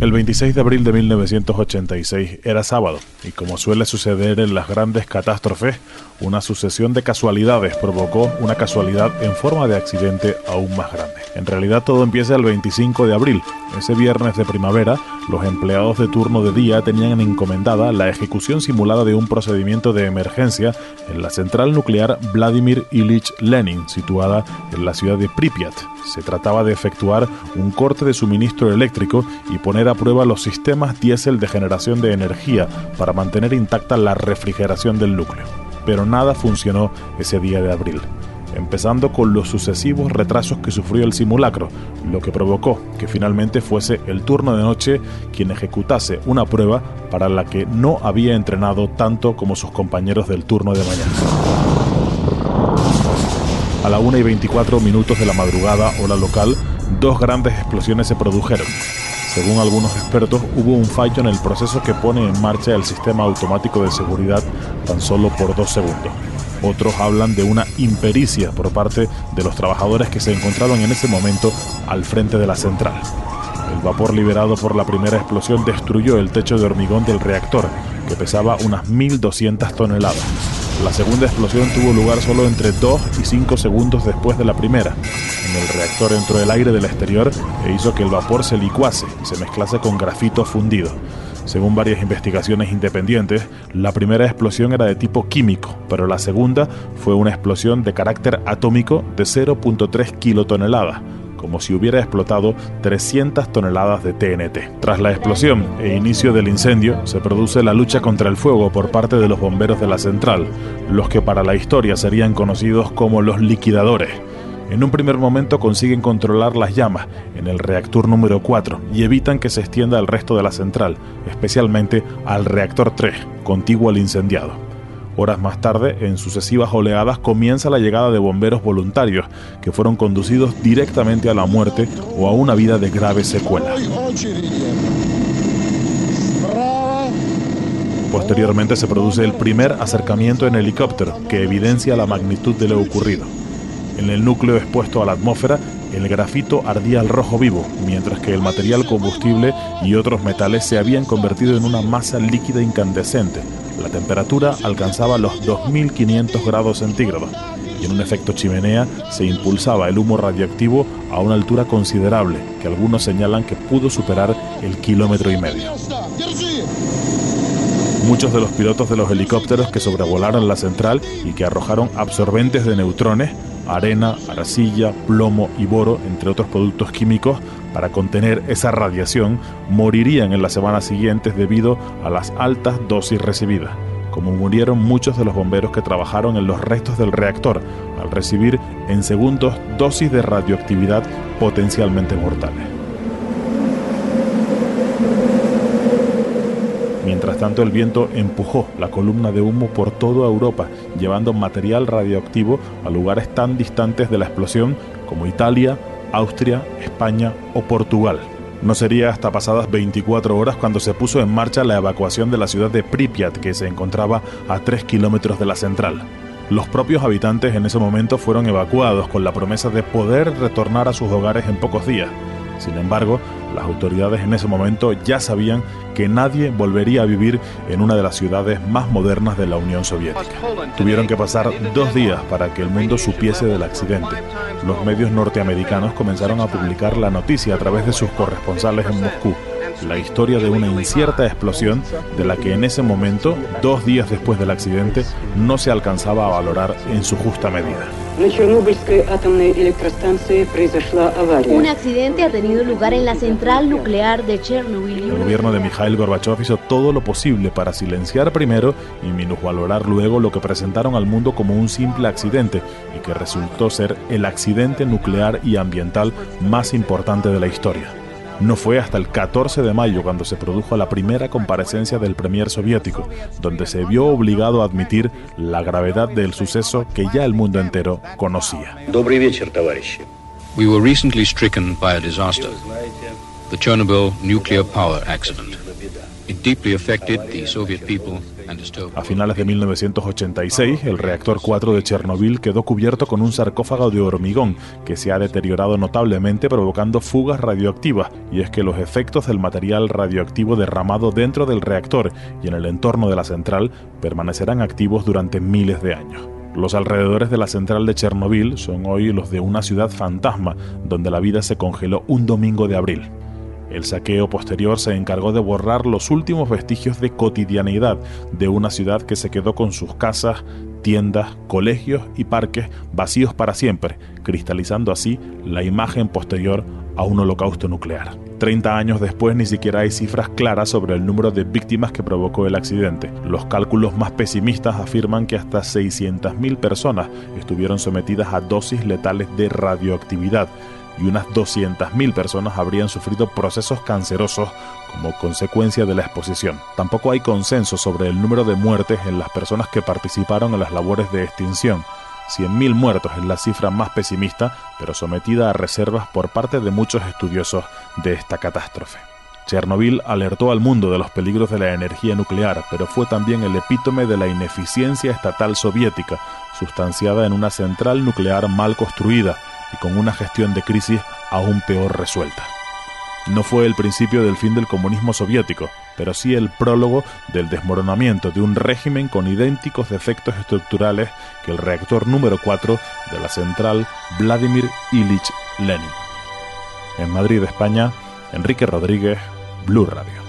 El 26 de abril de 1986 era sábado y como suele suceder en las grandes catástrofes, una sucesión de casualidades provocó una casualidad en forma de accidente aún más grande. En realidad todo empieza el 25 de abril. Ese viernes de primavera, los empleados de turno de día tenían encomendada la ejecución simulada de un procedimiento de emergencia en la central nuclear Vladimir Ilich Lenin, situada en la ciudad de Pripyat. Se trataba de efectuar un corte de suministro eléctrico y poner a prueba los sistemas diésel de generación de energía para mantener intacta la refrigeración del núcleo. Pero nada funcionó ese día de abril, empezando con los sucesivos retrasos que sufrió el simulacro, lo que provocó que finalmente fuese el turno de noche quien ejecutase una prueba para la que no había entrenado tanto como sus compañeros del turno de mañana. A la 1 y 24 minutos de la madrugada, hora local, dos grandes explosiones se produjeron. Según algunos expertos, hubo un fallo en el proceso que pone en marcha el sistema automático de seguridad tan solo por dos segundos. Otros hablan de una impericia por parte de los trabajadores que se encontraban en ese momento al frente de la central. El vapor liberado por la primera explosión destruyó el techo de hormigón del reactor, que pesaba unas 1.200 toneladas. La segunda explosión tuvo lugar solo entre 2 y 5 segundos después de la primera. En el reactor entró el aire del exterior e hizo que el vapor se licuase y se mezclase con grafito fundido. Según varias investigaciones independientes, la primera explosión era de tipo químico, pero la segunda fue una explosión de carácter atómico de 0.3 kilotoneladas, como si hubiera explotado 300 toneladas de TNT. Tras la explosión e inicio del incendio, se produce la lucha contra el fuego por parte de los bomberos de la central, los que para la historia serían conocidos como los liquidadores. En un primer momento consiguen controlar las llamas en el reactor número 4 y evitan que se extienda al resto de la central, especialmente al reactor 3, contiguo al incendiado. Horas más tarde, en sucesivas oleadas, comienza la llegada de bomberos voluntarios, que fueron conducidos directamente a la muerte o a una vida de graves secuelas. Posteriormente se produce el primer acercamiento en helicóptero, que evidencia la magnitud de lo ocurrido. En el núcleo expuesto a la atmósfera, el grafito ardía al rojo vivo, mientras que el material combustible y otros metales se habían convertido en una masa líquida incandescente, la temperatura alcanzaba los 2500 grados centígrados y en un efecto chimenea se impulsaba el humo radioactivo a una altura considerable que algunos señalan que pudo superar el kilómetro y medio. Muchos de los pilotos de los helicópteros que sobrevolaron la central y que arrojaron absorbentes de neutrones, arena, arcilla, plomo y boro, entre otros productos químicos, para contener esa radiación, morirían en las semanas siguientes debido a las altas dosis recibidas, como murieron muchos de los bomberos que trabajaron en los restos del reactor al recibir en segundos dosis de radioactividad potencialmente mortales. Mientras tanto, el viento empujó la columna de humo por toda Europa, llevando material radioactivo a lugares tan distantes de la explosión como Italia, Austria, España o Portugal. No sería hasta pasadas 24 horas cuando se puso en marcha la evacuación de la ciudad de Pripyat, que se encontraba a 3 kilómetros de la central. Los propios habitantes en ese momento fueron evacuados con la promesa de poder retornar a sus hogares en pocos días. Sin embargo, las autoridades en ese momento ya sabían que nadie volvería a vivir en una de las ciudades más modernas de la Unión Soviética. Tuvieron que pasar dos días para que el mundo supiese del accidente. Los medios norteamericanos comenzaron a publicar la noticia a través de sus corresponsales en Moscú la historia de una incierta explosión de la que en ese momento, dos días después del accidente, no se alcanzaba a valorar en su justa medida. Un accidente ha tenido lugar en la central nuclear de Chernobyl. El gobierno de Mikhail Gorbachev hizo todo lo posible para silenciar primero y minusvalorar luego lo que presentaron al mundo como un simple accidente y que resultó ser el accidente nuclear y ambiental más importante de la historia. No fue hasta el 14 de mayo cuando se produjo la primera comparecencia del premier soviético, donde se vio obligado a admitir la gravedad del suceso que ya el mundo entero conocía. We were recently stricken by a disaster. The Chernobyl nuclear power accident. It deeply affected the Soviet people a finales de 1986, el reactor 4 de Chernobyl quedó cubierto con un sarcófago de hormigón que se ha deteriorado notablemente provocando fugas radioactivas, y es que los efectos del material radioactivo derramado dentro del reactor y en el entorno de la central permanecerán activos durante miles de años. Los alrededores de la central de Chernobyl son hoy los de una ciudad fantasma, donde la vida se congeló un domingo de abril. El saqueo posterior se encargó de borrar los últimos vestigios de cotidianidad de una ciudad que se quedó con sus casas, tiendas, colegios y parques vacíos para siempre, cristalizando así la imagen posterior a un holocausto nuclear. Treinta años después ni siquiera hay cifras claras sobre el número de víctimas que provocó el accidente. Los cálculos más pesimistas afirman que hasta 600.000 personas estuvieron sometidas a dosis letales de radioactividad, y unas 200.000 personas habrían sufrido procesos cancerosos como consecuencia de la exposición. Tampoco hay consenso sobre el número de muertes en las personas que participaron en las labores de extinción. 100.000 muertos es la cifra más pesimista, pero sometida a reservas por parte de muchos estudiosos de esta catástrofe. Chernobyl alertó al mundo de los peligros de la energía nuclear, pero fue también el epítome de la ineficiencia estatal soviética, sustanciada en una central nuclear mal construida, y con una gestión de crisis aún peor resuelta. No fue el principio del fin del comunismo soviético, pero sí el prólogo del desmoronamiento de un régimen con idénticos defectos estructurales que el reactor número 4 de la central Vladimir Ilich Lenin. En Madrid, España, Enrique Rodríguez, Blue Radio.